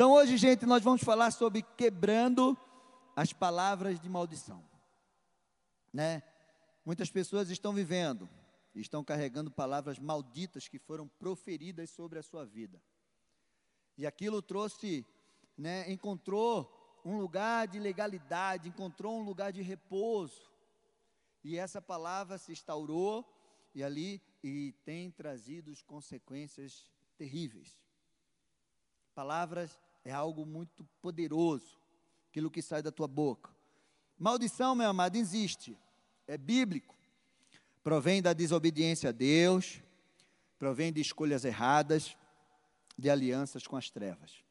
Então hoje, gente, nós vamos falar sobre quebrando as palavras de maldição. Né? Muitas pessoas estão vivendo, estão carregando palavras malditas que foram proferidas sobre a sua vida. E aquilo trouxe, né, encontrou um lugar de legalidade, encontrou um lugar de repouso. E essa palavra se instaurou e ali e tem trazido consequências terríveis. Palavras é algo muito poderoso, aquilo que sai da tua boca. Maldição, meu amado, existe, é bíblico. Provém da desobediência a Deus, provém de escolhas erradas, de alianças com as trevas.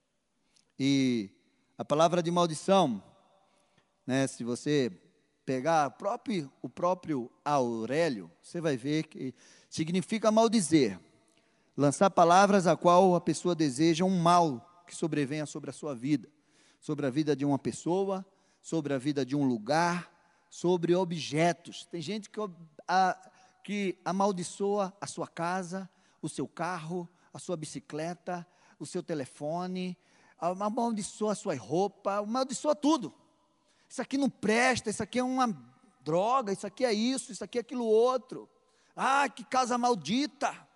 E a palavra de maldição, né, se você pegar próprio, o próprio Aurélio, você vai ver que significa maldizer, lançar palavras a qual a pessoa deseja um mal que sobrevenha sobre a sua vida, sobre a vida de uma pessoa, sobre a vida de um lugar, sobre objetos. Tem gente que, a, que amaldiçoa a sua casa, o seu carro, a sua bicicleta, o seu telefone, amaldiçoa a sua roupa, amaldiçoa tudo. Isso aqui não presta, isso aqui é uma droga, isso aqui é isso, isso aqui é aquilo outro. Ah, que casa maldita.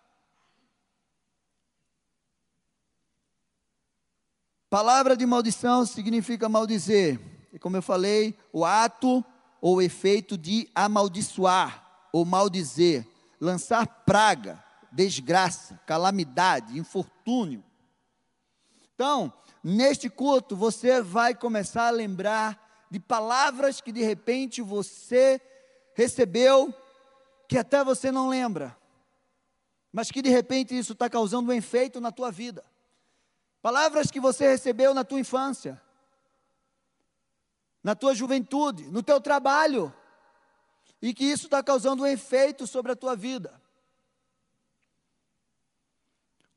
Palavra de maldição significa maldizer. E como eu falei, o ato ou efeito de amaldiçoar ou maldizer, lançar praga, desgraça, calamidade, infortúnio. Então, neste culto, você vai começar a lembrar de palavras que de repente você recebeu, que até você não lembra, mas que de repente isso está causando um efeito na tua vida. Palavras que você recebeu na tua infância, na tua juventude, no teu trabalho, e que isso está causando um efeito sobre a tua vida.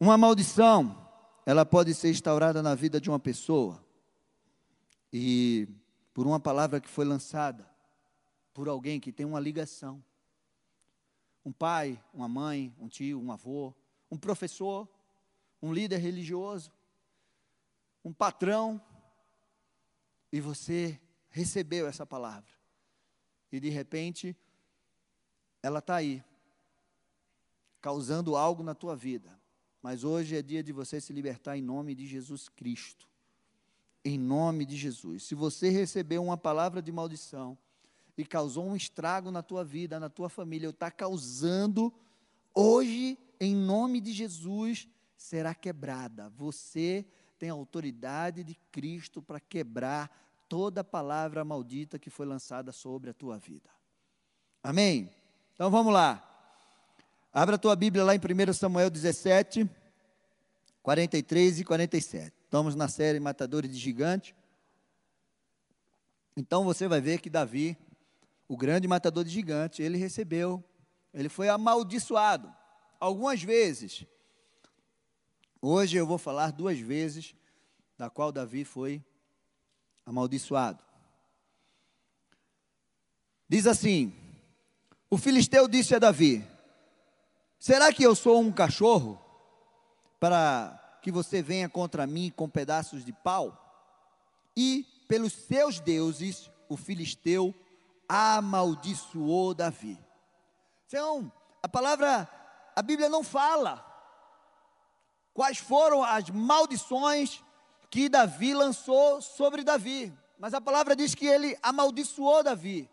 Uma maldição, ela pode ser instaurada na vida de uma pessoa, e por uma palavra que foi lançada por alguém que tem uma ligação. Um pai, uma mãe, um tio, um avô, um professor, um líder religioso, um patrão, e você recebeu essa palavra. E de repente, ela está aí, causando algo na tua vida. Mas hoje é dia de você se libertar em nome de Jesus Cristo. Em nome de Jesus. Se você recebeu uma palavra de maldição e causou um estrago na tua vida, na tua família, ou está causando, hoje, em nome de Jesus, será quebrada. Você tem a autoridade de Cristo para quebrar toda palavra maldita que foi lançada sobre a tua vida. Amém? Então vamos lá. Abra a tua Bíblia lá em 1 Samuel 17, 43 e 47. Estamos na série Matadores de Gigante. Então você vai ver que Davi, o grande matador de gigantes, ele recebeu, ele foi amaldiçoado. Algumas vezes Hoje eu vou falar duas vezes da qual Davi foi amaldiçoado. Diz assim: O filisteu disse a Davi: Será que eu sou um cachorro para que você venha contra mim com pedaços de pau? E pelos seus deuses, o filisteu amaldiçoou Davi. Então, a palavra, a Bíblia não fala quais foram as maldições que Davi lançou sobre Davi. Mas a palavra diz que ele amaldiçoou Davi.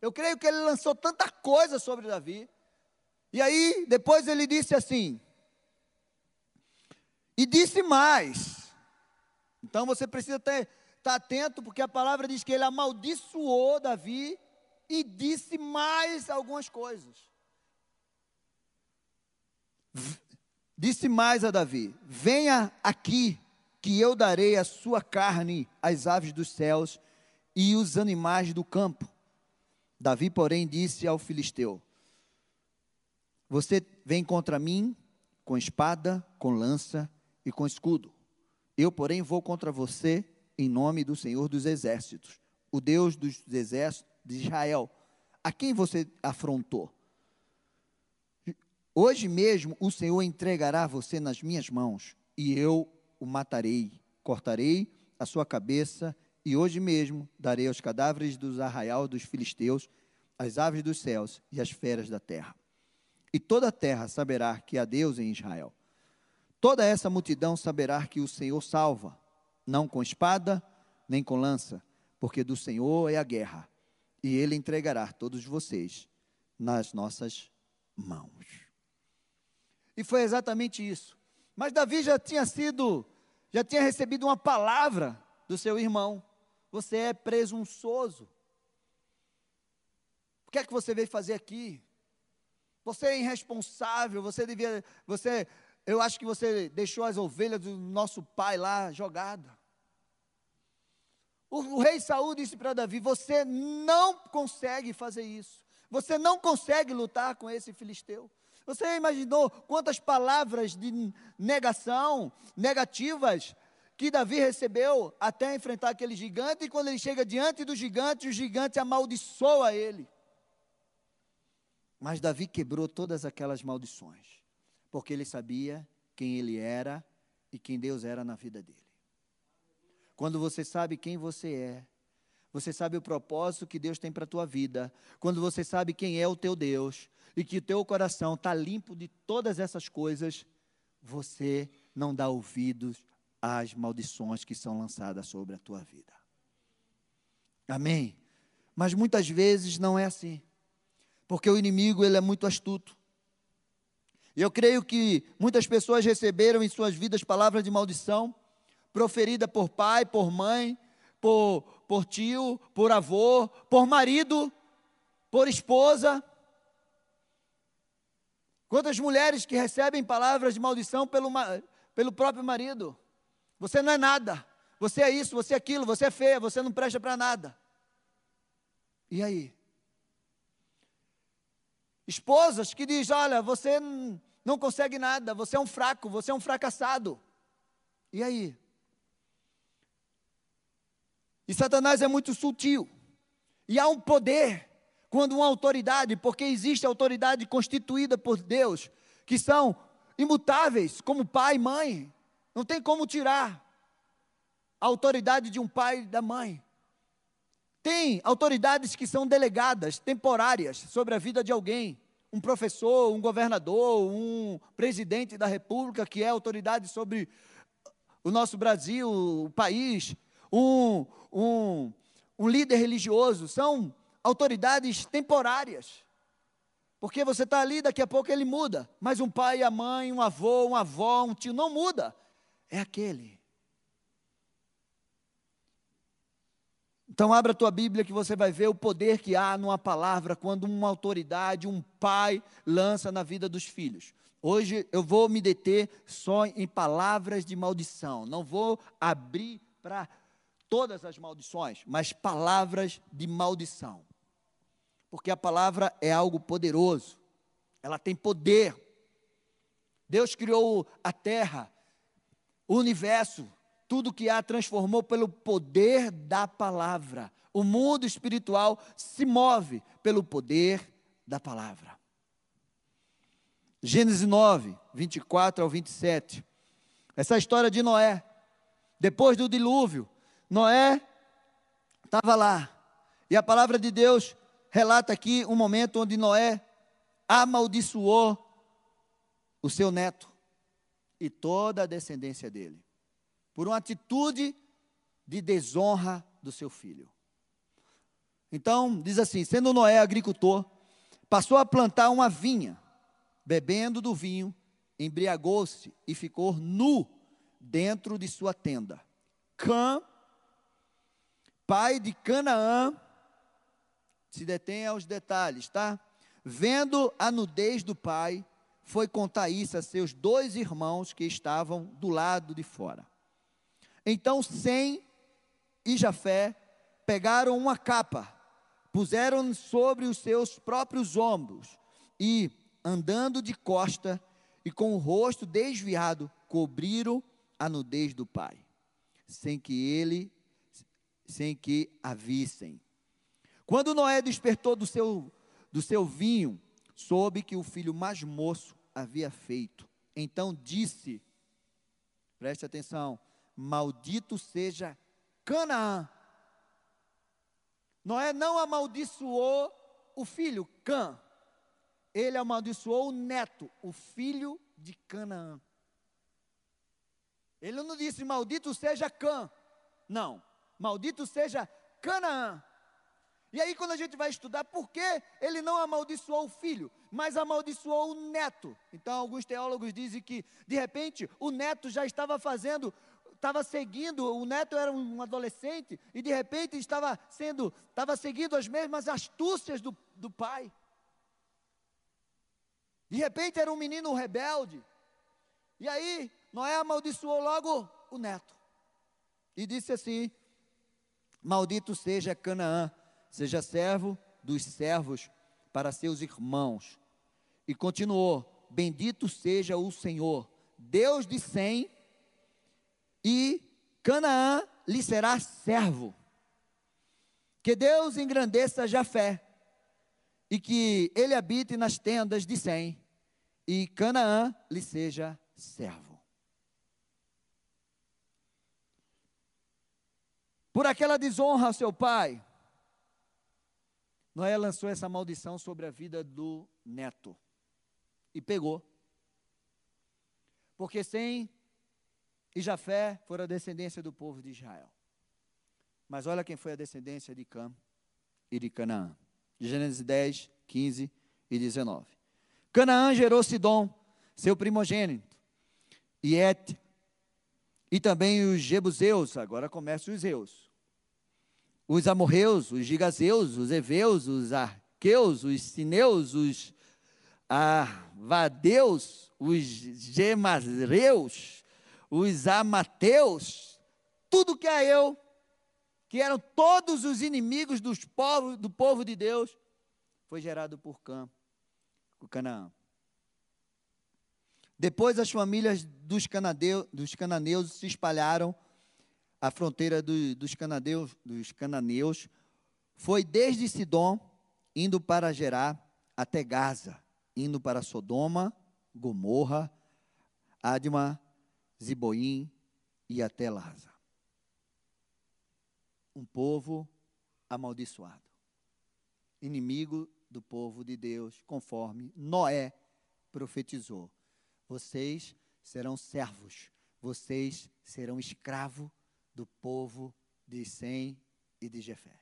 Eu creio que ele lançou tanta coisa sobre Davi. E aí, depois ele disse assim: E disse mais. Então você precisa estar tá atento, porque a palavra diz que ele amaldiçoou Davi e disse mais algumas coisas. Disse mais a Davi: Venha aqui, que eu darei a sua carne às aves dos céus e os animais do campo. Davi, porém, disse ao filisteu: Você vem contra mim com espada, com lança e com escudo. Eu, porém, vou contra você em nome do Senhor dos exércitos, o Deus dos exércitos de Israel, a quem você afrontou. Hoje mesmo o Senhor entregará você nas minhas mãos, e eu o matarei, cortarei a sua cabeça e hoje mesmo darei aos cadáveres dos arraial dos filisteus, as aves dos céus e as feras da terra. E toda a terra saberá que há Deus em Israel. Toda essa multidão saberá que o Senhor salva, não com espada, nem com lança, porque do Senhor é a guerra, e ele entregará todos vocês nas nossas mãos. E foi exatamente isso. Mas Davi já tinha sido, já tinha recebido uma palavra do seu irmão. Você é presunçoso. O que é que você veio fazer aqui? Você é irresponsável, você devia, você, eu acho que você deixou as ovelhas do nosso pai lá jogadas. O, o, rei Saul disse para Davi: Você não consegue fazer isso. Você não consegue lutar com esse filisteu. Você imaginou quantas palavras de negação, negativas, que Davi recebeu até enfrentar aquele gigante, e quando ele chega diante do gigante, o gigante amaldiçoa ele. Mas Davi quebrou todas aquelas maldições, porque ele sabia quem ele era e quem Deus era na vida dele. Quando você sabe quem você é, você sabe o propósito que Deus tem para a tua vida, quando você sabe quem é o teu Deus e que teu coração está limpo de todas essas coisas, você não dá ouvidos às maldições que são lançadas sobre a tua vida. Amém? Mas muitas vezes não é assim, porque o inimigo ele é muito astuto. Eu creio que muitas pessoas receberam em suas vidas palavras de maldição, proferida por pai, por mãe, por, por tio, por avô, por marido, por esposa. Quantas mulheres que recebem palavras de maldição pelo, pelo próprio marido? Você não é nada. Você é isso, você é aquilo, você é feia, você não presta para nada. E aí? Esposas que dizem: Olha, você não consegue nada, você é um fraco, você é um fracassado. E aí? E Satanás é muito sutil. E há um poder quando uma autoridade, porque existe autoridade constituída por Deus, que são imutáveis, como pai e mãe. Não tem como tirar a autoridade de um pai e da mãe. Tem autoridades que são delegadas, temporárias, sobre a vida de alguém. Um professor, um governador, um presidente da república, que é autoridade sobre o nosso Brasil, o país um, um, um líder religioso, são autoridades temporárias. Porque você está ali, daqui a pouco ele muda. Mas um pai, a mãe, um avô, uma avó, um tio, não muda. É aquele. Então abra a tua Bíblia que você vai ver o poder que há numa palavra quando uma autoridade, um pai lança na vida dos filhos. Hoje eu vou me deter só em palavras de maldição. Não vou abrir para todas as maldições, mas palavras de maldição. Porque a palavra é algo poderoso, ela tem poder. Deus criou a terra, o universo, tudo que há transformou pelo poder da palavra. O mundo espiritual se move pelo poder da palavra. Gênesis 9, 24 ao 27. Essa história de Noé. Depois do dilúvio, Noé estava lá. E a palavra de Deus relata aqui um momento onde Noé amaldiçoou o seu neto e toda a descendência dele, por uma atitude de desonra do seu filho. Então, diz assim: sendo Noé agricultor, passou a plantar uma vinha, bebendo do vinho, embriagou-se e ficou nu dentro de sua tenda. Cã pai de Canaã, se detém aos detalhes, tá? Vendo a nudez do pai, foi contar isso a seus dois irmãos que estavam do lado de fora. Então Sem e Jafé pegaram uma capa, puseram sobre os seus próprios ombros e, andando de costa e com o rosto desviado, cobriram a nudez do pai, sem que ele sem que a vissem. Quando Noé despertou do seu, do seu vinho, soube que o filho mais moço havia feito. Então disse: preste atenção, Maldito seja Canaã. Noé não amaldiçoou o filho, Cã. Ele amaldiçoou o neto, o filho de Canaã. Ele não disse maldito seja Cã. Não. Maldito seja Canaã. E aí, quando a gente vai estudar por que ele não amaldiçoou o filho, mas amaldiçoou o neto. Então, alguns teólogos dizem que, de repente, o neto já estava fazendo, estava seguindo, o neto era um adolescente, e de repente estava sendo, estava seguindo as mesmas astúcias do, do pai. De repente era um menino rebelde. E aí, Noé amaldiçoou logo o neto. E disse assim: Maldito seja Canaã, seja servo dos servos para seus irmãos. E continuou: Bendito seja o Senhor, Deus de Sem, e Canaã lhe será servo. Que Deus engrandeça Jafé, e que ele habite nas tendas de Sem, e Canaã lhe seja servo. Por aquela desonra ao seu pai, Noé lançou essa maldição sobre a vida do neto. E pegou. Porque sem e Jafé foram a descendência do povo de Israel. Mas olha quem foi a descendência de Cam e de Canaã. Gênesis 10, 15 e 19. Canaã gerou Sidom, seu primogênito, e Et, e também os Jebuseus, agora começam os Zeus, os amorreus, os gigazeus, os eveus, os arqueus, os sineus, os avadeus, os gemareus, os amateus, tudo que é eu, que eram todos os inimigos dos povos, do povo de Deus, foi gerado por Cã, o Canaã. Depois as famílias dos, canadeu, dos cananeus se espalharam a fronteira do, dos, canadeus, dos cananeus foi desde Sidom, indo para Gerá, até Gaza, indo para Sodoma, Gomorra, Adma, Ziboim e até Laza. Um povo amaldiçoado, inimigo do povo de Deus, conforme Noé profetizou. Vocês serão servos, vocês serão escravos do povo de Sem e de Jefé.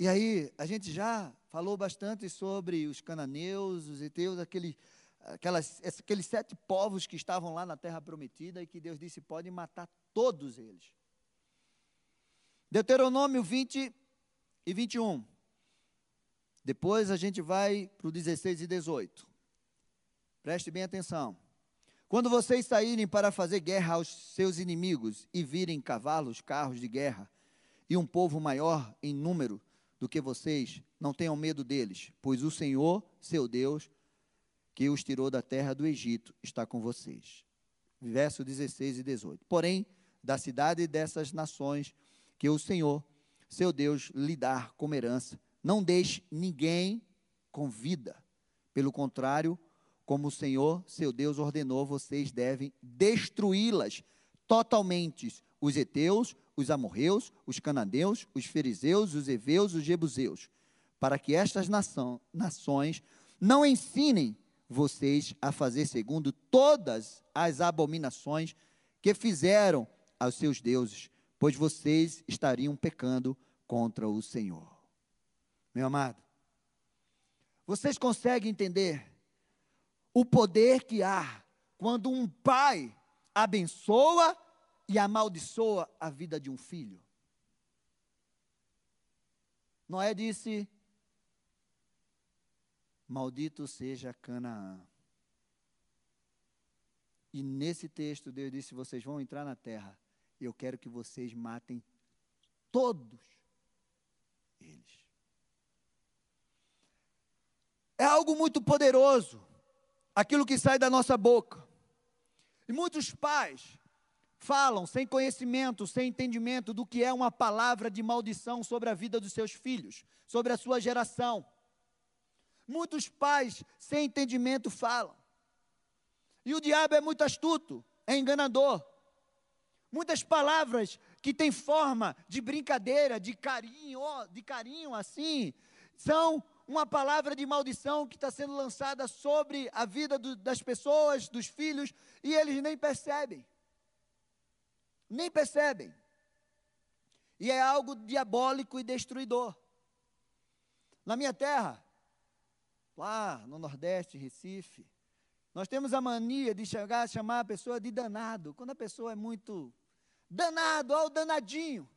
E aí, a gente já falou bastante sobre os cananeus, os heteus, aquele, aquelas, aqueles sete povos que estavam lá na terra prometida e que Deus disse: pode matar todos eles. Deuteronômio 20 e 21. Depois a gente vai para o 16 e 18. Preste bem atenção. Quando vocês saírem para fazer guerra aos seus inimigos e virem cavalos, carros de guerra, e um povo maior em número do que vocês, não tenham medo deles, pois o Senhor, seu Deus, que os tirou da terra do Egito, está com vocês. Verso 16 e 18. Porém, da cidade dessas nações que o Senhor, seu Deus, lhe dar como herança, não deixe ninguém com vida. Pelo contrário, como o Senhor, seu Deus, ordenou, vocês devem destruí-las totalmente. Os heteus, os amorreus, os cananeus, os fariseus, os heveus, os jebuseus, para que estas nação, nações não ensinem vocês a fazer segundo todas as abominações que fizeram aos seus deuses, pois vocês estariam pecando contra o Senhor. Meu amado, vocês conseguem entender o poder que há quando um pai abençoa e amaldiçoa a vida de um filho. Noé disse: Maldito seja Canaã. E nesse texto, Deus disse: Vocês vão entrar na terra, eu quero que vocês matem todos eles. É algo muito poderoso aquilo que sai da nossa boca. E muitos pais falam sem conhecimento, sem entendimento do que é uma palavra de maldição sobre a vida dos seus filhos, sobre a sua geração. Muitos pais sem entendimento falam. E o diabo é muito astuto, é enganador. Muitas palavras que têm forma de brincadeira, de carinho, de carinho assim, são uma palavra de maldição que está sendo lançada sobre a vida do, das pessoas, dos filhos, e eles nem percebem. Nem percebem. E é algo diabólico e destruidor. Na minha terra, lá no Nordeste, Recife, nós temos a mania de chegar a chamar a pessoa de danado. Quando a pessoa é muito danado, ó o danadinho,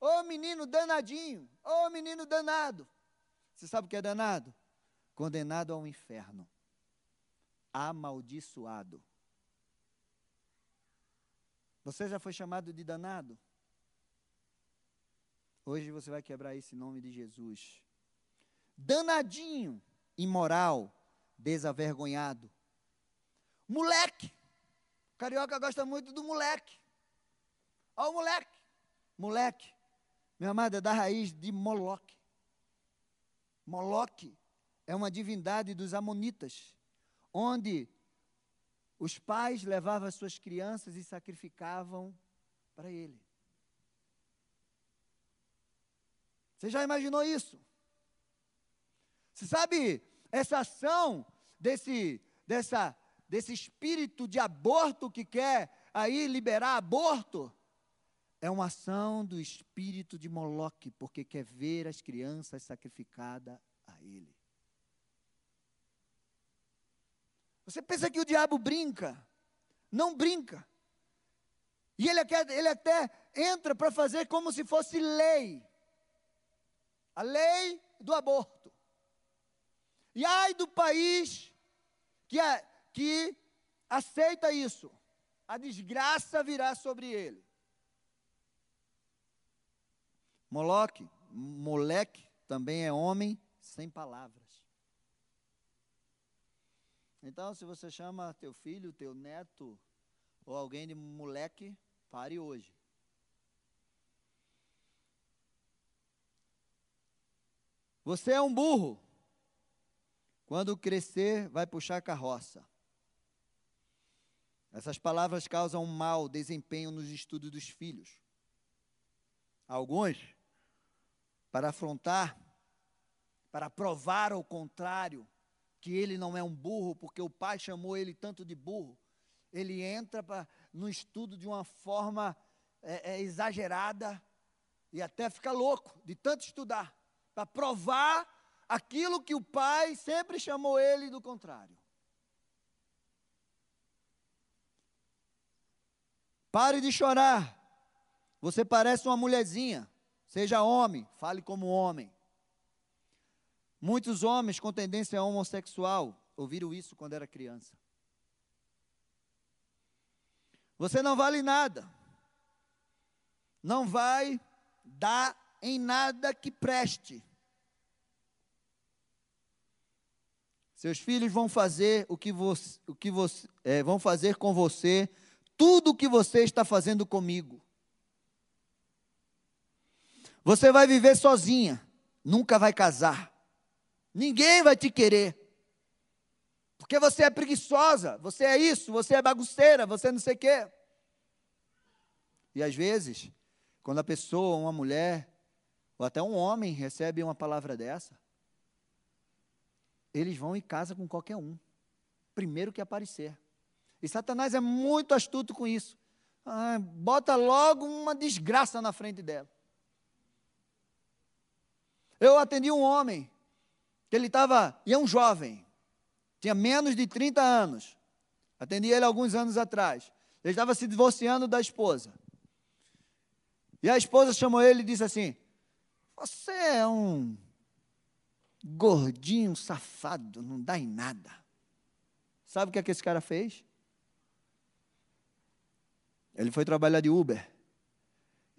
ô menino danadinho, ô menino danado. Você sabe o que é danado? Condenado ao inferno. Amaldiçoado. Você já foi chamado de danado? Hoje você vai quebrar esse nome de Jesus. Danadinho, imoral, desavergonhado. Moleque. O carioca gosta muito do moleque. Olha o moleque. Moleque. Meu amado, é da raiz de Moloque. Moloque é uma divindade dos Amonitas, onde os pais levavam as suas crianças e sacrificavam para ele. Você já imaginou isso? Você sabe essa ação desse, dessa, desse espírito de aborto que quer aí liberar aborto? É uma ação do espírito de Moloque, porque quer ver as crianças sacrificadas a ele. Você pensa que o diabo brinca? Não brinca. E ele, ele até entra para fazer como se fosse lei. A lei do aborto. E ai do país que, que aceita isso. A desgraça virá sobre ele. Moloque, moleque, também é homem sem palavras. Então, se você chama teu filho, teu neto ou alguém de moleque, pare hoje. Você é um burro. Quando crescer, vai puxar carroça. Essas palavras causam um mau desempenho nos estudos dos filhos. Alguns, para afrontar, para provar ao contrário, que ele não é um burro, porque o pai chamou ele tanto de burro, ele entra pra, no estudo de uma forma é, é, exagerada e até fica louco de tanto estudar, para provar aquilo que o pai sempre chamou ele do contrário. Pare de chorar. Você parece uma mulherzinha. Seja homem, fale como homem. Muitos homens com tendência homossexual ouviram isso quando era criança. Você não vale nada. Não vai dar em nada que preste. Seus filhos vão fazer o que você, o que você é, vão fazer com você tudo o que você está fazendo comigo. Você vai viver sozinha, nunca vai casar. Ninguém vai te querer. Porque você é preguiçosa, você é isso, você é bagunceira, você não sei o quê. E às vezes, quando a pessoa, uma mulher, ou até um homem recebe uma palavra dessa, eles vão e casam com qualquer um, primeiro que aparecer. E Satanás é muito astuto com isso. Ah, bota logo uma desgraça na frente dela. Eu atendi um homem que ele estava, e é um jovem, tinha menos de 30 anos. Atendi ele alguns anos atrás. Ele estava se divorciando da esposa. E a esposa chamou ele e disse assim: Você é um gordinho safado, não dá em nada. Sabe o que, é que esse cara fez? Ele foi trabalhar de Uber.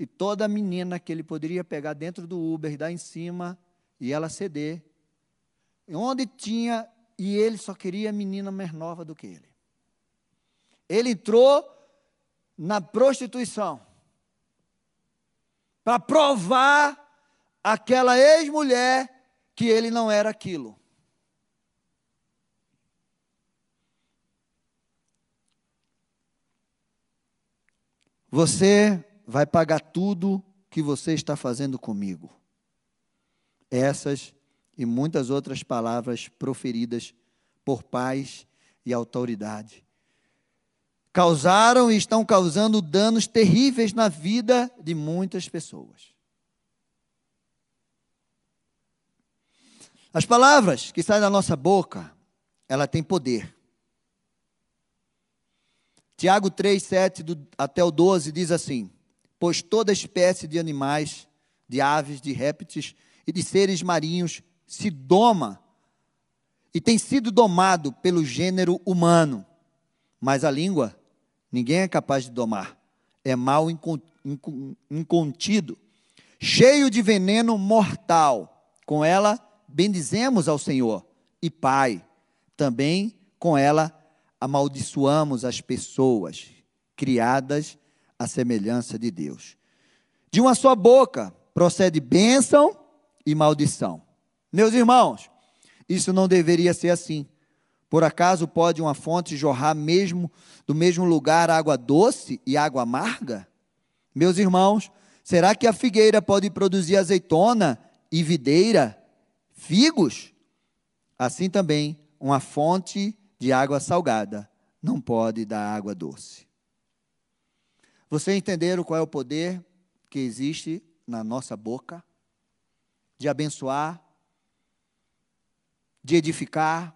E toda menina que ele poderia pegar dentro do Uber dar em cima, e ela ceder, onde tinha, e ele só queria menina mais nova do que ele. Ele entrou na prostituição para provar aquela ex-mulher que ele não era aquilo. Você vai pagar tudo que você está fazendo comigo. Essas e muitas outras palavras proferidas por pais e autoridade causaram e estão causando danos terríveis na vida de muitas pessoas. As palavras que saem da nossa boca, ela tem poder. Tiago 3, 7 do, até o 12 diz assim: Pois toda espécie de animais, de aves, de répteis e de seres marinhos se doma e tem sido domado pelo gênero humano, mas a língua ninguém é capaz de domar. É mal incontido, cheio de veneno mortal. Com ela bendizemos ao Senhor e Pai. Também com ela amaldiçoamos as pessoas criadas à semelhança de Deus. De uma só boca procede bênção e maldição. Meus irmãos, isso não deveria ser assim. Por acaso pode uma fonte jorrar mesmo do mesmo lugar água doce e água amarga? Meus irmãos, será que a figueira pode produzir azeitona e videira, figos? Assim também, uma fonte de água salgada não pode dar água doce. Vocês entenderam qual é o poder que existe na nossa boca? De abençoar, de edificar,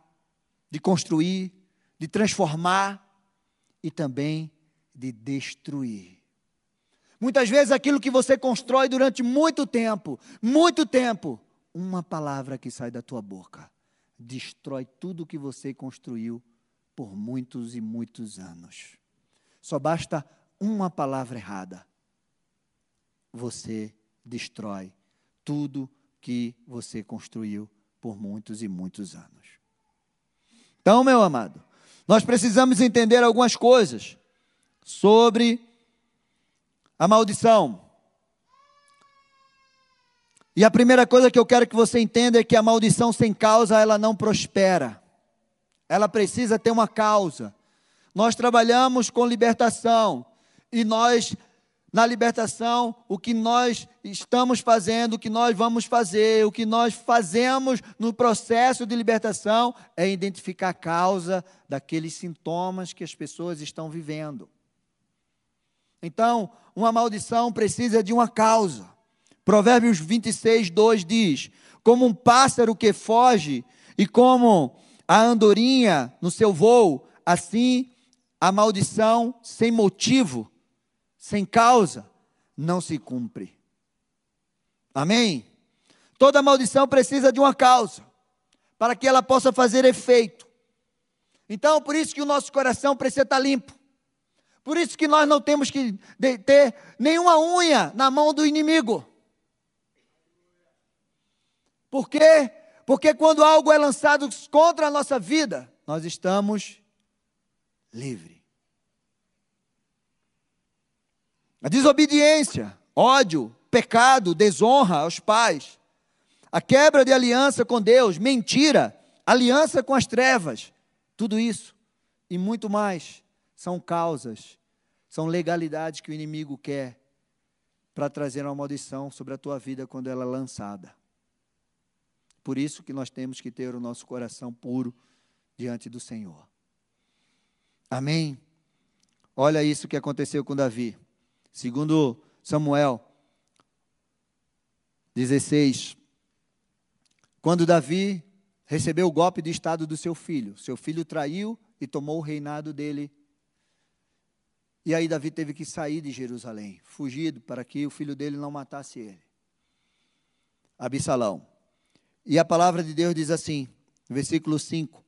de construir, de transformar e também de destruir. Muitas vezes aquilo que você constrói durante muito tempo, muito tempo, uma palavra que sai da tua boca destrói tudo que você construiu por muitos e muitos anos. Só basta uma palavra errada. Você destrói tudo que você construiu por muitos e muitos anos. Então, meu amado, nós precisamos entender algumas coisas sobre a maldição. E a primeira coisa que eu quero que você entenda é que a maldição sem causa ela não prospera. Ela precisa ter uma causa. Nós trabalhamos com libertação e nós na libertação, o que nós estamos fazendo, o que nós vamos fazer, o que nós fazemos no processo de libertação é identificar a causa daqueles sintomas que as pessoas estão vivendo. Então, uma maldição precisa de uma causa. Provérbios 26, 2 diz: Como um pássaro que foge e como a andorinha no seu voo, assim a maldição sem motivo sem causa, não se cumpre. Amém? Toda maldição precisa de uma causa, para que ela possa fazer efeito. Então, por isso que o nosso coração precisa estar limpo. Por isso que nós não temos que ter nenhuma unha na mão do inimigo. Por quê? Porque quando algo é lançado contra a nossa vida, nós estamos livres. A desobediência, ódio, pecado, desonra aos pais, a quebra de aliança com Deus, mentira, aliança com as trevas, tudo isso e muito mais são causas, são legalidades que o inimigo quer para trazer uma maldição sobre a tua vida quando ela é lançada. Por isso que nós temos que ter o nosso coração puro diante do Senhor. Amém? Olha isso que aconteceu com Davi. Segundo Samuel 16, quando Davi recebeu o golpe de estado do seu filho, seu filho traiu e tomou o reinado dele. E aí Davi teve que sair de Jerusalém, fugido para que o filho dele não matasse ele. Absalão. E a palavra de Deus diz assim, versículo 5: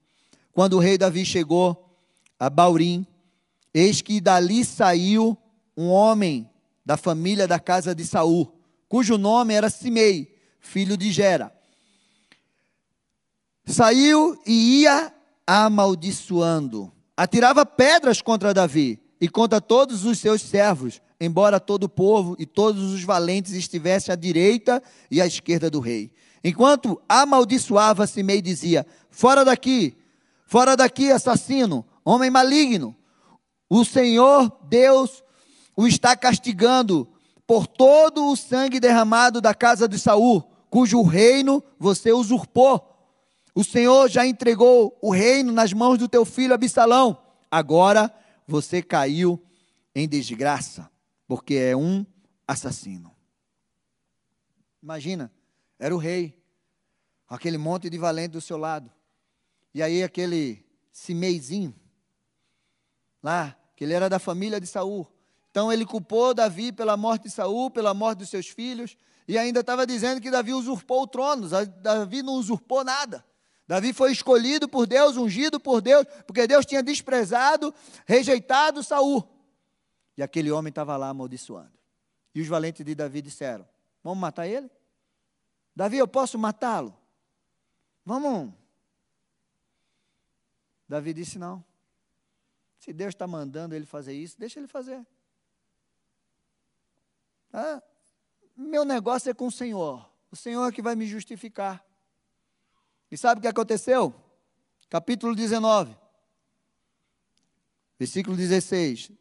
Quando o rei Davi chegou a Baurim, eis que dali saiu um homem da família da casa de Saul, cujo nome era Simei, filho de Gera. Saiu e ia amaldiçoando, atirava pedras contra Davi e contra todos os seus servos, embora todo o povo e todos os valentes estivessem à direita e à esquerda do rei. Enquanto amaldiçoava, Simei dizia: Fora daqui, fora daqui, assassino, homem maligno. O Senhor Deus o está castigando por todo o sangue derramado da casa de Saul, cujo reino você usurpou. O Senhor já entregou o reino nas mãos do teu filho Absalão. Agora você caiu em desgraça, porque é um assassino. Imagina, era o rei, aquele monte de valente do seu lado. E aí aquele Simeizinho, lá, que ele era da família de Saul. Então ele culpou Davi pela morte de Saul, pela morte dos seus filhos, e ainda estava dizendo que Davi usurpou o trono. Davi não usurpou nada. Davi foi escolhido por Deus, ungido por Deus, porque Deus tinha desprezado, rejeitado Saul. E aquele homem estava lá amaldiçoando. E os valentes de Davi disseram: Vamos matar ele? Davi, eu posso matá-lo? Vamos. Davi disse: Não. Se Deus está mandando ele fazer isso, deixa ele fazer. Ah, meu negócio é com o Senhor. O Senhor é que vai me justificar. E sabe o que aconteceu? Capítulo 19, versículo 16.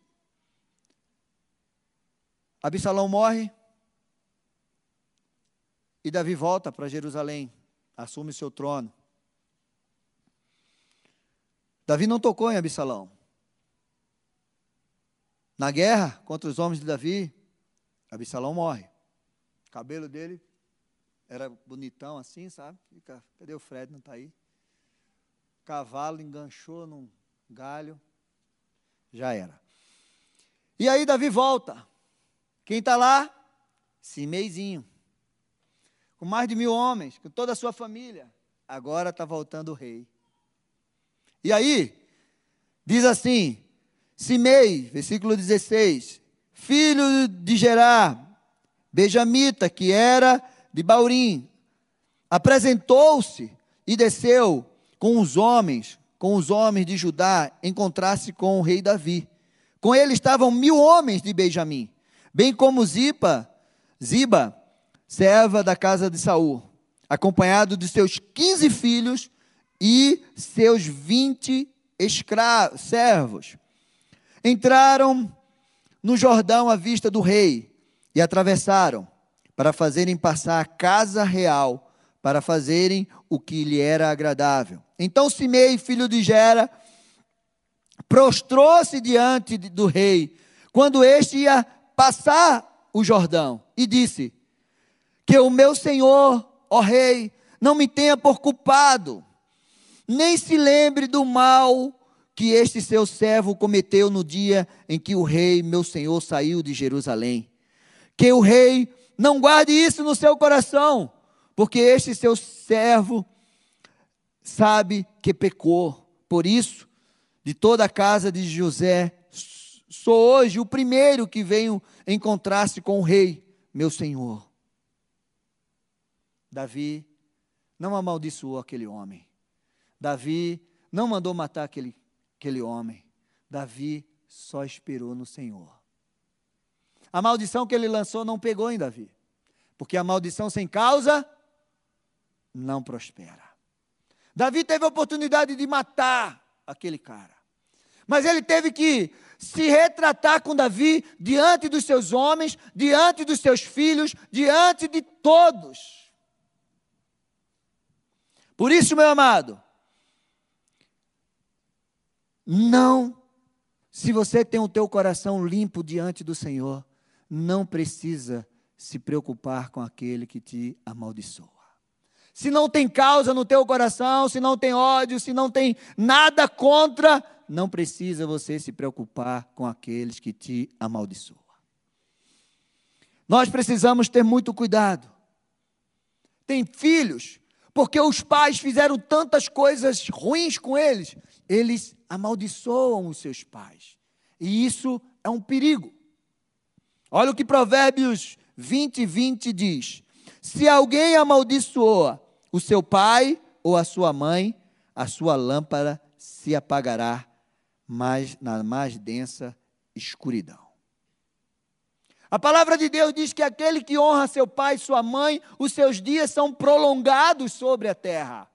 Absalão morre e Davi volta para Jerusalém, assume seu trono. Davi não tocou em Absalão. Na guerra contra os homens de Davi, Absalão morre. O cabelo dele era bonitão assim, sabe? Fica, cadê o Fred? Não está aí. Cavalo enganchou num galho. Já era. E aí Davi volta. Quem está lá? Simeizinho. Com mais de mil homens, com toda a sua família. Agora está voltando o rei. E aí, diz assim: Simei, versículo 16, filho de Gerá, Benjamita, que era de Baurim, apresentou-se e desceu com os homens, com os homens de Judá, encontrar-se com o rei Davi. Com ele estavam mil homens de Benjamim, bem como Zipa, Ziba, serva da casa de Saul, acompanhado de seus quinze filhos e seus vinte escravos, servos. Entraram no Jordão à vista do rei e atravessaram para fazerem passar a casa real, para fazerem o que lhe era agradável. Então Simei, filho de Gera, prostrou-se diante do rei, quando este ia passar o Jordão, e disse: Que o meu senhor, ó rei, não me tenha por culpado, nem se lembre do mal que este seu servo cometeu no dia em que o rei, meu senhor, saiu de Jerusalém. Que o rei não guarde isso no seu coração, porque este seu servo sabe que pecou. Por isso, de toda a casa de José, sou hoje o primeiro que venho encontrar-se com o rei, meu senhor. Davi não amaldiçoou aquele homem. Davi não mandou matar aquele, aquele homem. Davi só esperou no Senhor. A maldição que ele lançou não pegou em Davi. Porque a maldição sem causa não prospera. Davi teve a oportunidade de matar aquele cara. Mas ele teve que se retratar com Davi diante dos seus homens, diante dos seus filhos, diante de todos. Por isso, meu amado, não, se você tem o teu coração limpo diante do Senhor, não precisa se preocupar com aquele que te amaldiçoa. Se não tem causa no teu coração, se não tem ódio, se não tem nada contra, não precisa você se preocupar com aqueles que te amaldiçoam. Nós precisamos ter muito cuidado. Tem filhos, porque os pais fizeram tantas coisas ruins com eles, eles amaldiçoam os seus pais. E isso é um perigo. Olha o que Provérbios 20, 20 diz: Se alguém amaldiçoa o seu pai ou a sua mãe, a sua lâmpada se apagará mais, na mais densa escuridão. A palavra de Deus diz que aquele que honra seu pai e sua mãe, os seus dias são prolongados sobre a terra.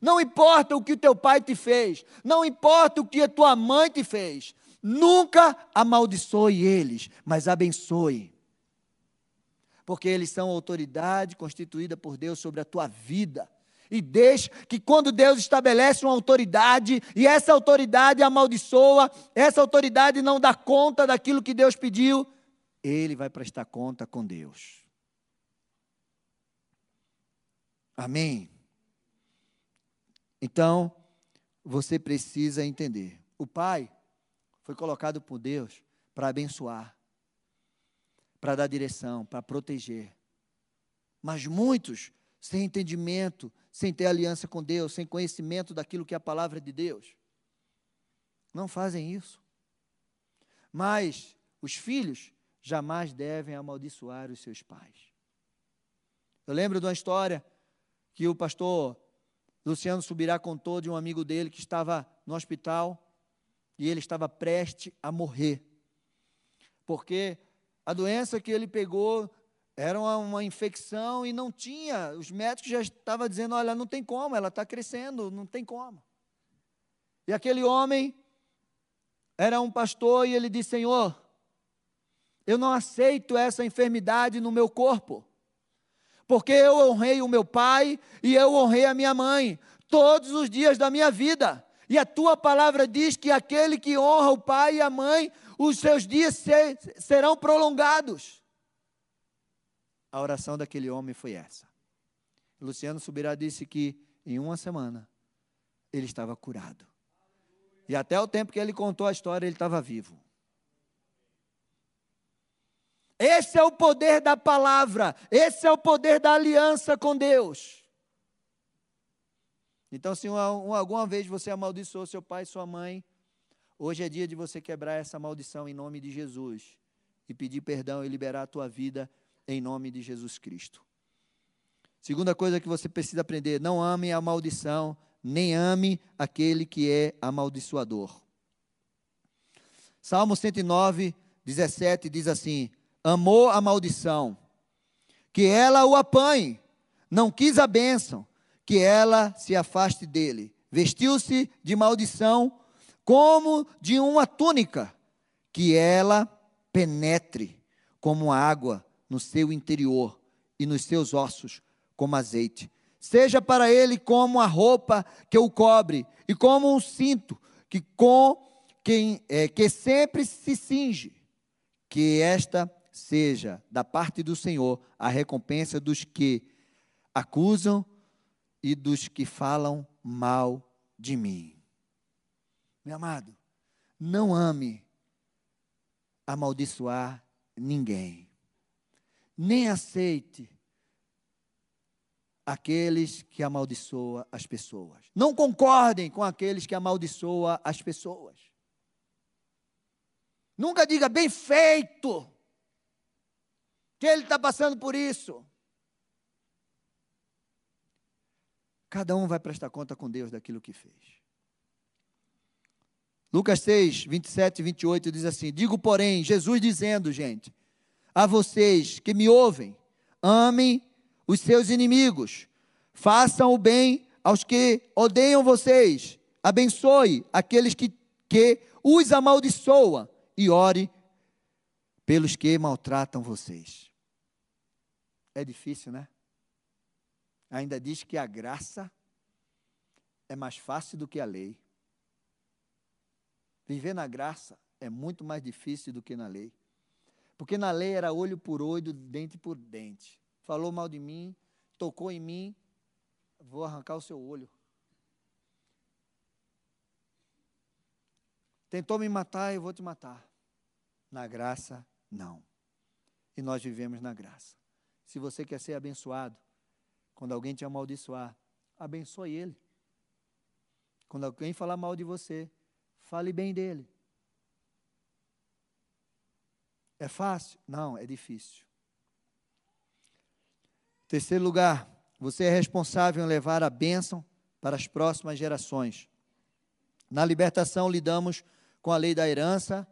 Não importa o que o teu pai te fez, não importa o que a tua mãe te fez, Nunca amaldiçoe eles, mas abençoe. Porque eles são autoridade constituída por Deus sobre a tua vida. E deixe que quando Deus estabelece uma autoridade e essa autoridade amaldiçoa, essa autoridade não dá conta daquilo que Deus pediu, ele vai prestar conta com Deus. Amém? Então, você precisa entender: o pai foi colocado por Deus para abençoar, para dar direção, para proteger. Mas muitos, sem entendimento, sem ter aliança com Deus, sem conhecimento daquilo que é a palavra de Deus, não fazem isso. Mas os filhos jamais devem amaldiçoar os seus pais. Eu lembro de uma história que o pastor Luciano Subirá contou de um amigo dele que estava no hospital e ele estava prestes a morrer. Porque a doença que ele pegou era uma, uma, infecção e não tinha. Os médicos já estavam dizendo: olha, não tem como, ela está crescendo, não tem como. E aquele homem era um pastor e ele disse: Senhor, eu não aceito essa enfermidade no meu corpo porque eu honrei o meu pai e eu honrei a minha mãe todos os dias da minha vida. E a tua palavra diz que aquele que honra o pai e a mãe, os seus dias ser, serão prolongados. A oração daquele homem foi essa. Luciano Subirá disse que em uma semana ele estava curado. E até o tempo que ele contou a história, ele estava vivo. Esse é o poder da palavra, esse é o poder da aliança com Deus. Então, se uma, uma, alguma vez você amaldiçoou seu pai e sua mãe, hoje é dia de você quebrar essa maldição em nome de Jesus e pedir perdão e liberar a tua vida em nome de Jesus Cristo. Segunda coisa que você precisa aprender: não ame a maldição, nem ame aquele que é amaldiçoador. Salmo 109, 17 diz assim: amou a maldição, que ela o apanhe, não quis a bênção, que ela se afaste dele. Vestiu-se de maldição, como de uma túnica, que ela penetre como água no seu interior e nos seus ossos, como azeite. Seja para ele como a roupa que o cobre, e como um cinto que com quem é, que sempre se cinge, que esta seja da parte do Senhor a recompensa dos que acusam e dos que falam mal de mim. Meu amado, não ame amaldiçoar ninguém. Nem aceite aqueles que amaldiçoam as pessoas. Não concordem com aqueles que amaldiçoam as pessoas. Nunca diga bem feito que ele está passando por isso. Cada um vai prestar conta com Deus daquilo que fez. Lucas 6, 27 e 28 diz assim: Digo, porém, Jesus dizendo, gente, a vocês que me ouvem, amem os seus inimigos, façam o bem aos que odeiam vocês, abençoe aqueles que, que os amaldiçoam e ore pelos que maltratam vocês. É difícil, né? Ainda diz que a graça é mais fácil do que a lei. Viver na graça é muito mais difícil do que na lei. Porque na lei era olho por olho, dente por dente. Falou mal de mim, tocou em mim, vou arrancar o seu olho. Tentou me matar, eu vou te matar. Na graça, não. E nós vivemos na graça. Se você quer ser abençoado, quando alguém te amaldiçoar, abençoe ele. Quando alguém falar mal de você, fale bem dele. É fácil? Não, é difícil. Terceiro lugar, você é responsável em levar a bênção para as próximas gerações. Na libertação, lidamos com a lei da herança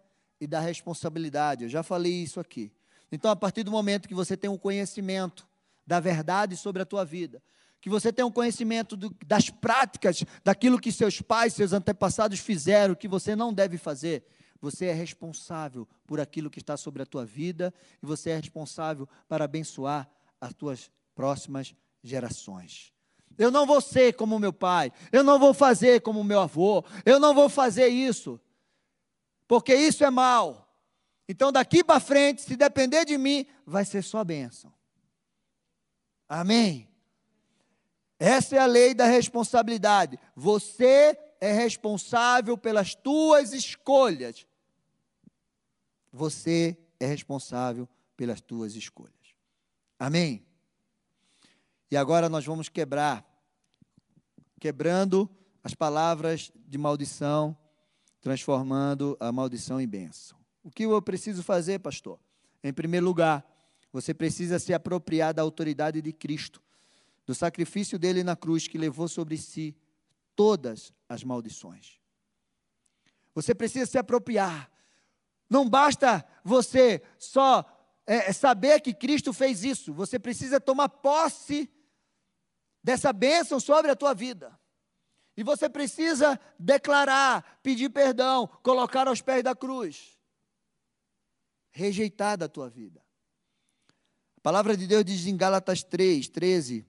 e da responsabilidade. Eu já falei isso aqui. Então, a partir do momento que você tem um conhecimento da verdade sobre a tua vida, que você tem um conhecimento do, das práticas, daquilo que seus pais, seus antepassados fizeram, que você não deve fazer, você é responsável por aquilo que está sobre a tua vida e você é responsável para abençoar as tuas próximas gerações. Eu não vou ser como meu pai, eu não vou fazer como meu avô, eu não vou fazer isso, porque isso é mal. Então daqui para frente, se depender de mim, vai ser só bênção. Amém? Essa é a lei da responsabilidade. Você é responsável pelas tuas escolhas. Você é responsável pelas tuas escolhas. Amém? E agora nós vamos quebrar, quebrando as palavras de maldição, transformando a maldição em bênção. O que eu preciso fazer, pastor? Em primeiro lugar, você precisa se apropriar da autoridade de Cristo, do sacrifício dele na cruz que levou sobre si todas as maldições. Você precisa se apropriar. Não basta você só é, saber que Cristo fez isso, você precisa tomar posse dessa bênção sobre a tua vida. E você precisa declarar, pedir perdão, colocar aos pés da cruz rejeitada a tua vida. A palavra de Deus diz em Gálatas 3, 13,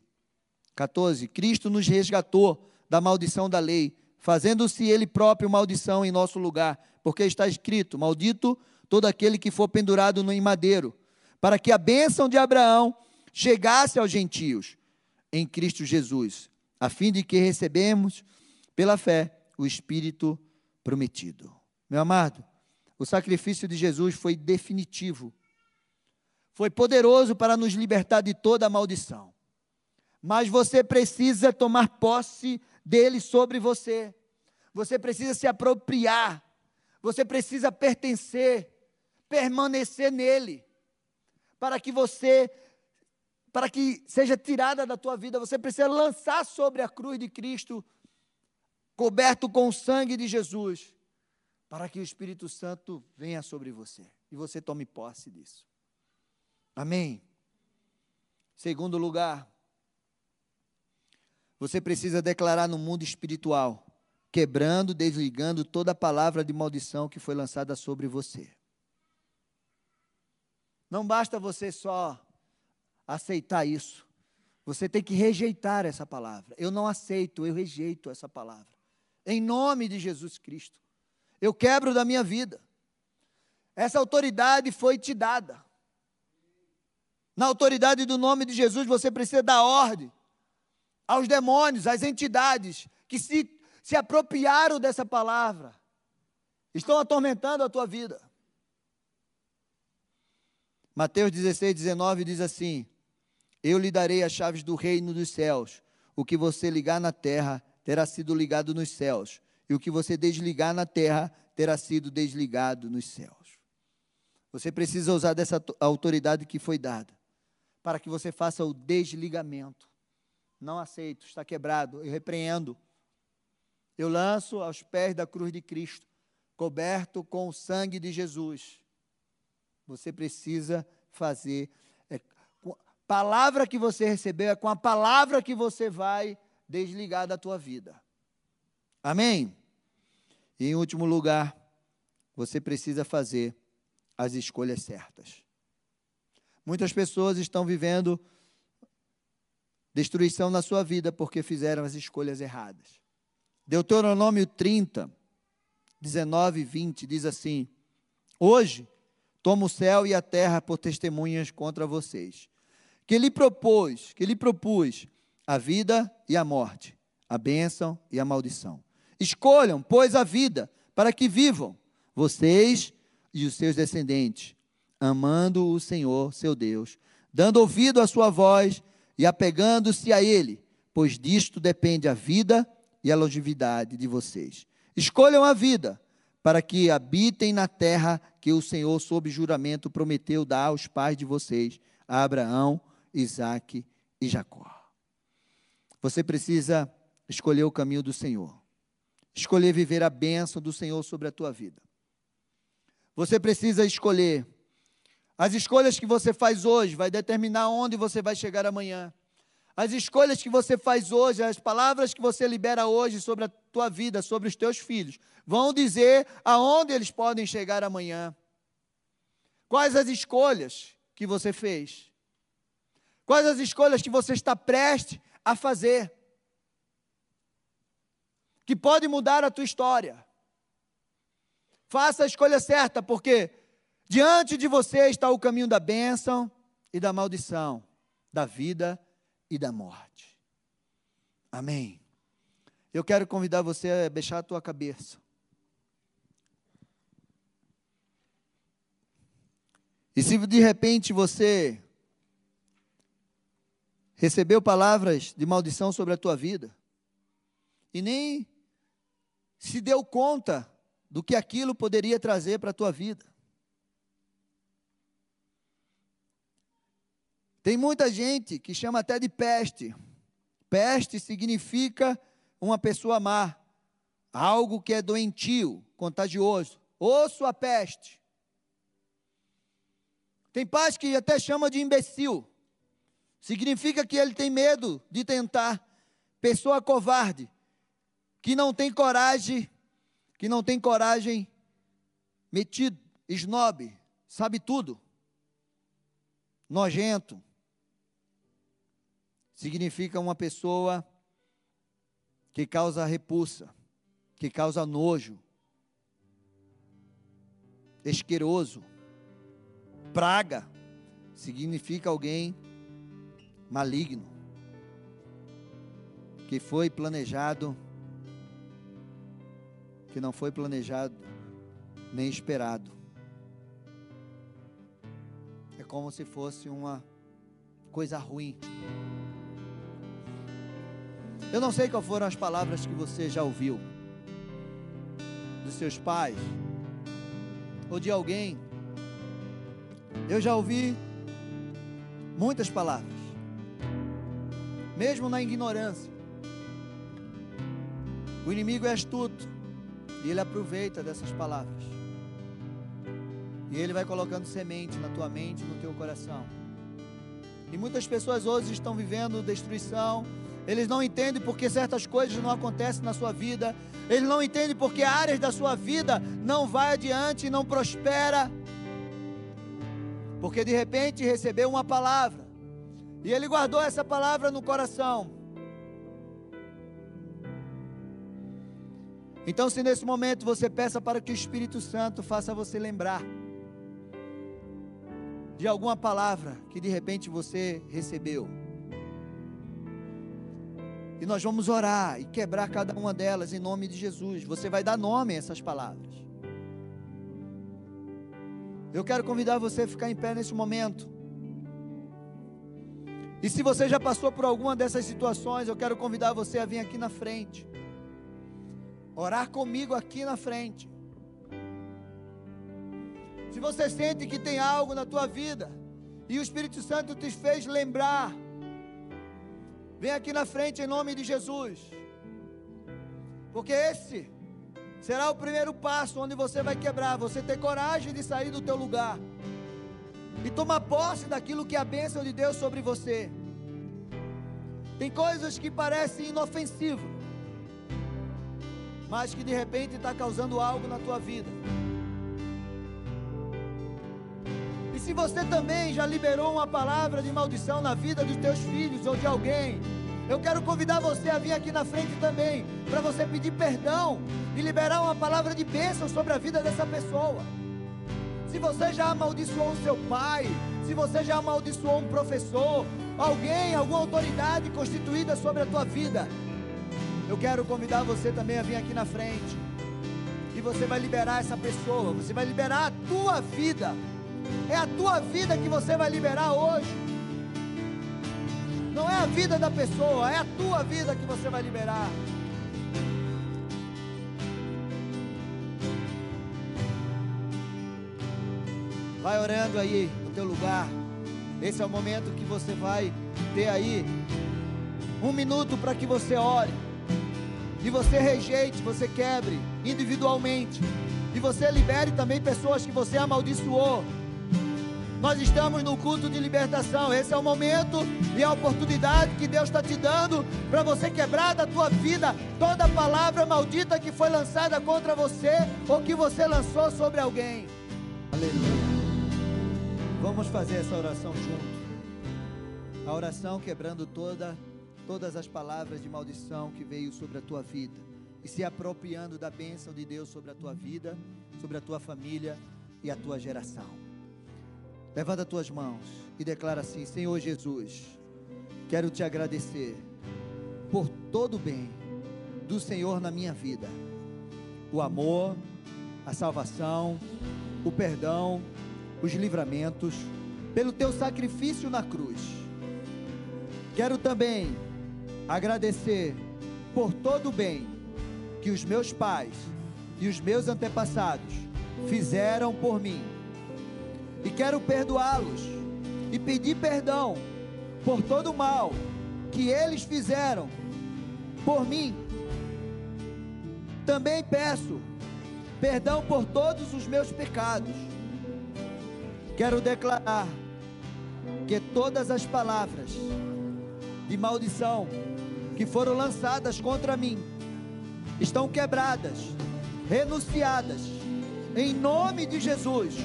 14: Cristo nos resgatou da maldição da lei, fazendo-se Ele próprio maldição em nosso lugar, porque está escrito: Maldito todo aquele que for pendurado no madeiro, para que a bênção de Abraão chegasse aos gentios em Cristo Jesus, a fim de que recebemos pela fé o Espírito prometido. Meu amado, o sacrifício de Jesus foi definitivo. Foi poderoso para nos libertar de toda maldição. Mas você precisa tomar posse dele sobre você. Você precisa se apropriar. Você precisa pertencer, permanecer nele. Para que você para que seja tirada da tua vida, você precisa lançar sobre a cruz de Cristo, coberto com o sangue de Jesus, para que o Espírito Santo venha sobre você e você tome posse disso. Amém. Segundo lugar, você precisa declarar no mundo espiritual, quebrando, desligando toda a palavra de maldição que foi lançada sobre você. Não basta você só aceitar isso. Você tem que rejeitar essa palavra. Eu não aceito, eu rejeito essa palavra. Em nome de Jesus Cristo eu quebro da minha vida. Essa autoridade foi te dada. Na autoridade do nome de Jesus, você precisa dar ordem aos demônios, às entidades que se, se apropriaram dessa palavra, estão atormentando a tua vida. Mateus 16, 19 diz assim: Eu lhe darei as chaves do reino dos céus. O que você ligar na terra terá sido ligado nos céus, e o que você desligar na terra terá sido desligado nos céus. Você precisa usar dessa autoridade que foi dada para que você faça o desligamento. Não aceito, está quebrado, eu repreendo. Eu lanço aos pés da cruz de Cristo, coberto com o sangue de Jesus. Você precisa fazer. É, palavra que você recebeu é com a palavra que você vai desligar da tua vida. Amém? E em último lugar, você precisa fazer as escolhas certas. Muitas pessoas estão vivendo destruição na sua vida porque fizeram as escolhas erradas. Deuteronômio 30, 19 e 20 diz assim: Hoje tomo o céu e a terra por testemunhas contra vocês, que lhe propôs, que lhe propus a vida e a morte, a bênção e a maldição. Escolham, pois, a vida, para que vivam, vocês e os seus descendentes, amando o Senhor, seu Deus, dando ouvido à sua voz e apegando-se a Ele, pois disto depende a vida e a longevidade de vocês. Escolham a vida, para que habitem na terra que o Senhor, sob juramento, prometeu dar aos pais de vocês, a Abraão, Isaque e Jacó. Você precisa escolher o caminho do Senhor escolher viver a bênção do Senhor sobre a tua vida. Você precisa escolher. As escolhas que você faz hoje vai determinar onde você vai chegar amanhã. As escolhas que você faz hoje, as palavras que você libera hoje sobre a tua vida, sobre os teus filhos, vão dizer aonde eles podem chegar amanhã. Quais as escolhas que você fez? Quais as escolhas que você está prestes a fazer? Que pode mudar a tua história. Faça a escolha certa, porque diante de você está o caminho da bênção e da maldição, da vida e da morte. Amém. Eu quero convidar você a baixar a tua cabeça. E se de repente você recebeu palavras de maldição sobre a tua vida e nem se deu conta do que aquilo poderia trazer para a tua vida. Tem muita gente que chama até de peste. Peste significa uma pessoa má, algo que é doentio, contagioso. Ouço a peste. Tem pais que até chama de imbecil. Significa que ele tem medo de tentar. Pessoa covarde, que não tem coragem, que não tem coragem, metido, snob, sabe tudo, nojento. Significa uma pessoa que causa repulsa, que causa nojo, esqueroso praga significa alguém maligno, que foi planejado, que não foi planejado nem esperado. É como se fosse uma coisa ruim. Eu não sei qual foram as palavras que você já ouviu dos seus pais ou de alguém eu já ouvi muitas palavras, mesmo na ignorância. O inimigo é astuto e ele aproveita dessas palavras. E ele vai colocando semente na tua mente, no teu coração. E muitas pessoas hoje estão vivendo destruição. Eles não entendem porque certas coisas não acontecem na sua vida. Eles não entendem porque áreas da sua vida não vai adiante, não prospera porque de repente recebeu uma palavra e ele guardou essa palavra no coração. Então, se nesse momento você peça para que o Espírito Santo faça você lembrar de alguma palavra que de repente você recebeu. E nós vamos orar e quebrar cada uma delas em nome de Jesus. Você vai dar nome a essas palavras. Eu quero convidar você a ficar em pé nesse momento. E se você já passou por alguma dessas situações, eu quero convidar você a vir aqui na frente. Orar comigo aqui na frente. Se você sente que tem algo na tua vida e o Espírito Santo te fez lembrar, vem aqui na frente em nome de Jesus. Porque esse será o primeiro passo onde você vai quebrar, você ter coragem de sair do teu lugar e tomar posse daquilo que é a bênção de Deus sobre você. Tem coisas que parecem inofensivas, mas que de repente está causando algo na tua vida. E se você também já liberou uma palavra de maldição na vida dos teus filhos ou de alguém, eu quero convidar você a vir aqui na frente também, para você pedir perdão e liberar uma palavra de bênção sobre a vida dessa pessoa. Se você já amaldiçoou o seu pai, se você já amaldiçoou um professor, alguém, alguma autoridade constituída sobre a tua vida, eu quero convidar você também a vir aqui na frente. E você vai liberar essa pessoa, você vai liberar a tua vida. É a tua vida que você vai liberar hoje. Não é a vida da pessoa, é a tua vida que você vai liberar. Vai orando aí no teu lugar. Esse é o momento que você vai ter aí um minuto para que você ore. E você rejeite, você quebre individualmente. E você libere também pessoas que você amaldiçoou Nós estamos no culto de libertação. Esse é o momento e a oportunidade que Deus está te dando para você quebrar da tua vida toda palavra maldita que foi lançada contra você ou que você lançou sobre alguém. Aleluia. Vamos fazer essa oração junto. A oração quebrando toda, todas as palavras de maldição que veio sobre a tua vida e se apropriando da bênção de Deus sobre a tua vida, sobre a tua família e a tua geração. Levanta as tuas mãos e declara assim: Senhor Jesus, quero te agradecer por todo o bem do Senhor na minha vida, o amor, a salvação, o perdão, os livramentos, pelo teu sacrifício na cruz. Quero também agradecer por todo o bem que os meus pais e os meus antepassados fizeram por mim. E quero perdoá-los e pedir perdão por todo o mal que eles fizeram por mim. Também peço perdão por todos os meus pecados. Quero declarar que todas as palavras de maldição que foram lançadas contra mim estão quebradas, renunciadas, em nome de Jesus.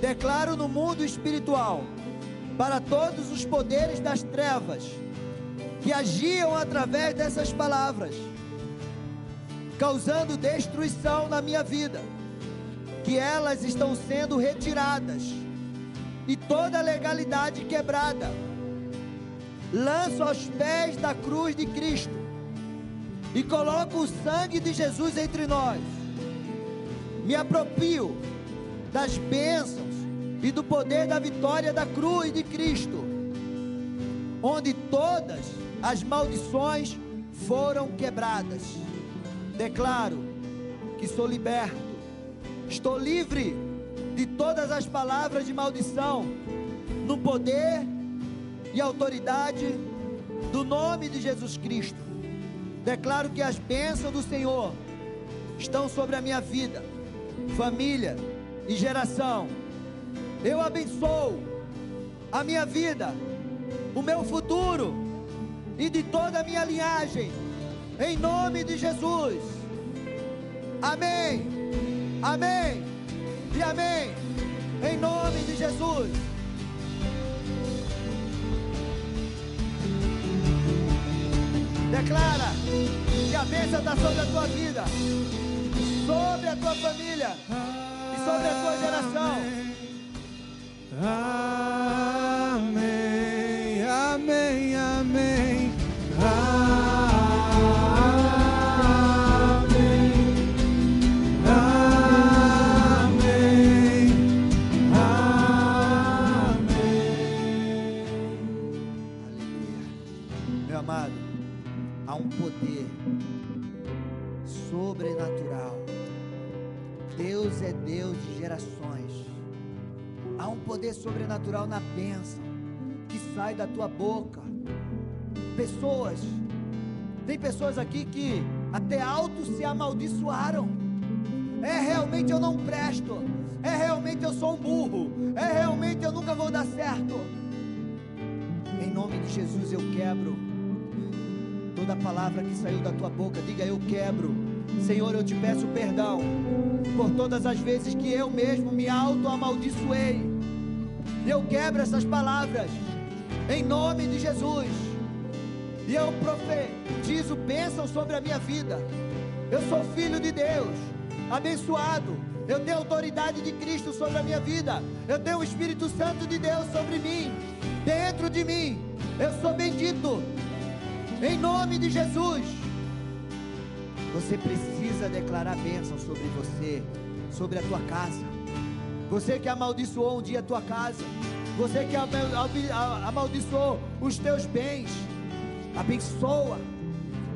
Declaro no mundo espiritual, para todos os poderes das trevas que agiam através dessas palavras, causando destruição na minha vida, que elas estão sendo retiradas e toda legalidade quebrada. Lanço aos pés da cruz de Cristo e coloco o sangue de Jesus entre nós. Me aproprio das bênçãos e do poder da vitória da cruz de Cristo, onde todas as maldições foram quebradas. Declaro que sou liberto, estou livre de todas as palavras de maldição, no poder e autoridade do nome de Jesus Cristo. Declaro que as bênçãos do Senhor estão sobre a minha vida, família e geração. Eu abençoo a minha vida, o meu futuro e de toda a minha linhagem, em nome de Jesus. Amém, amém e amém, em nome de Jesus. Declara que a bênção está sobre a tua vida, sobre a tua família e sobre a tua geração. Amém, Deus é Deus de gerações. Há um poder sobrenatural na bênção que sai da tua boca. Pessoas, tem pessoas aqui que até alto se amaldiçoaram. É realmente eu não presto. É realmente eu sou um burro. É realmente eu nunca vou dar certo. Em nome de Jesus eu quebro toda palavra que saiu da tua boca. Diga eu quebro. Senhor, eu te peço perdão por todas as vezes que eu mesmo me auto-amaldiçoei. Eu quebro essas palavras em nome de Jesus. E eu profetizo bênção sobre a minha vida. Eu sou filho de Deus, abençoado. Eu tenho autoridade de Cristo sobre a minha vida. Eu tenho o Espírito Santo de Deus sobre mim, dentro de mim. Eu sou bendito. Em nome de Jesus. Você precisa declarar bênção sobre você, sobre a tua casa. Você que amaldiçoou um dia a tua casa. Você que amaldiçoou os teus bens. Abençoa.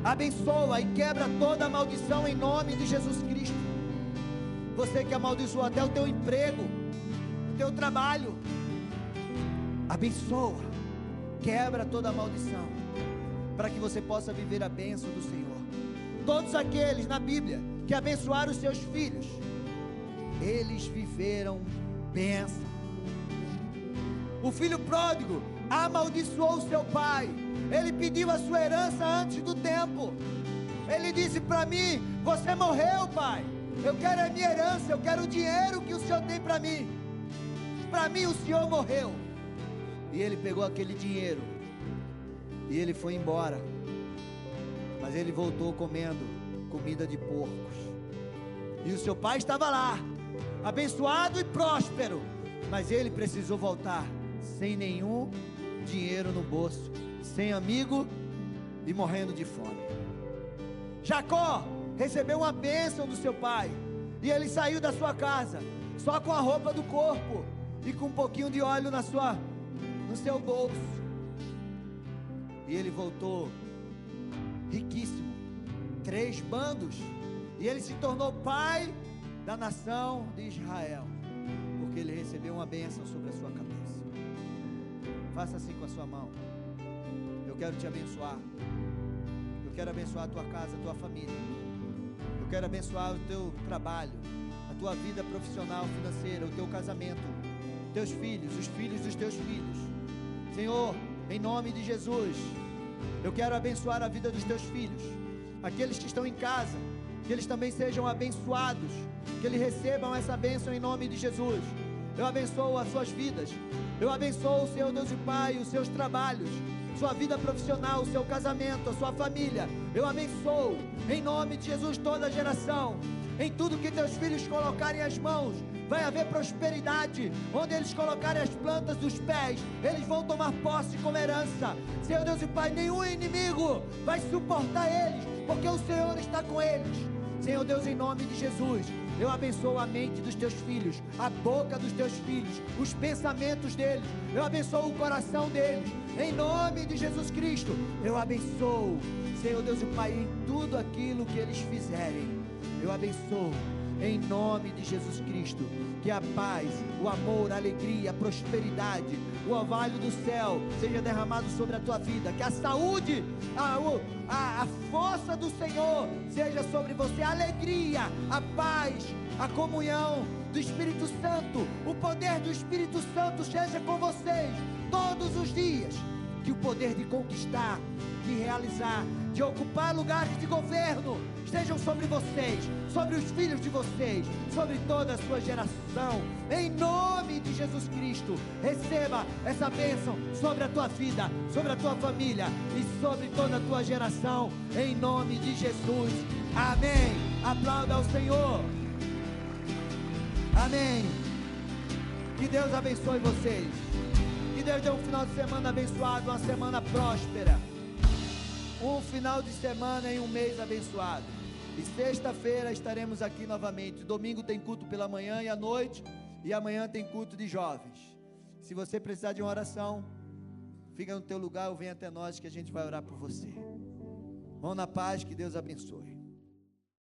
Abençoa e quebra toda maldição em nome de Jesus Cristo. Você que amaldiçoou até o teu emprego, o teu trabalho. Abençoa. Quebra toda maldição. Para que você possa viver a bênção do Senhor. Todos aqueles na Bíblia que abençoaram os seus filhos, eles viveram bênção. O filho pródigo amaldiçoou seu pai. Ele pediu a sua herança antes do tempo. Ele disse para mim: Você morreu, pai. Eu quero a minha herança, eu quero o dinheiro que o Senhor tem para mim. Para mim, o Senhor morreu. E ele pegou aquele dinheiro e ele foi embora. Mas ele voltou comendo comida de porcos. E o seu pai estava lá, abençoado e próspero. Mas ele precisou voltar sem nenhum dinheiro no bolso, sem amigo e morrendo de fome. Jacó recebeu uma bênção do seu pai. E ele saiu da sua casa, só com a roupa do corpo e com um pouquinho de óleo na sua, no seu bolso. E ele voltou riquíssimo, três bandos, e ele se tornou pai da nação de Israel, porque ele recebeu uma bênção sobre a sua cabeça. Faça assim com a sua mão. Eu quero te abençoar. Eu quero abençoar a tua casa, a tua família. Eu quero abençoar o teu trabalho, a tua vida profissional, financeira, o teu casamento, teus filhos, os filhos dos teus filhos. Senhor, em nome de Jesus, eu quero abençoar a vida dos teus filhos, aqueles que estão em casa, que eles também sejam abençoados, que eles recebam essa bênção em nome de Jesus. Eu abençoo as suas vidas, eu abençoo o Senhor Deus e Pai, os seus trabalhos, sua vida profissional, o seu casamento, a sua família. Eu abençoo, em nome de Jesus, toda a geração. Em tudo que teus filhos colocarem as mãos, vai haver prosperidade. Onde eles colocarem as plantas dos pés, eles vão tomar posse como herança. Senhor Deus e Pai, nenhum inimigo vai suportar eles, porque o Senhor está com eles. Senhor Deus, em nome de Jesus, eu abençoo a mente dos teus filhos, a boca dos teus filhos, os pensamentos deles. Eu abençoo o coração deles. Em nome de Jesus Cristo, eu abençoo, Senhor Deus e Pai, em tudo aquilo que eles fizerem. Eu abençoo em nome de Jesus Cristo. Que a paz, o amor, a alegria, a prosperidade, o orvalho do céu seja derramado sobre a tua vida. Que a saúde, a, a, a força do Senhor seja sobre você. A alegria, a paz, a comunhão do Espírito Santo, o poder do Espírito Santo seja com vocês todos os dias. Que o poder de conquistar, de realizar, de ocupar lugares de governo estejam sobre vocês, sobre os filhos de vocês, sobre toda a sua geração. Em nome de Jesus Cristo, receba essa bênção sobre a tua vida, sobre a tua família e sobre toda a tua geração. Em nome de Jesus. Amém. Aplauda ao Senhor. Amém. Que Deus abençoe vocês. Que Deus dê um final de semana abençoado, uma semana próspera. Um final de semana e um mês abençoado. E sexta-feira estaremos aqui novamente. Domingo tem culto pela manhã e à noite. E amanhã tem culto de jovens. Se você precisar de uma oração, fica no teu lugar ou vem até nós que a gente vai orar por você. Vão na paz, que Deus abençoe.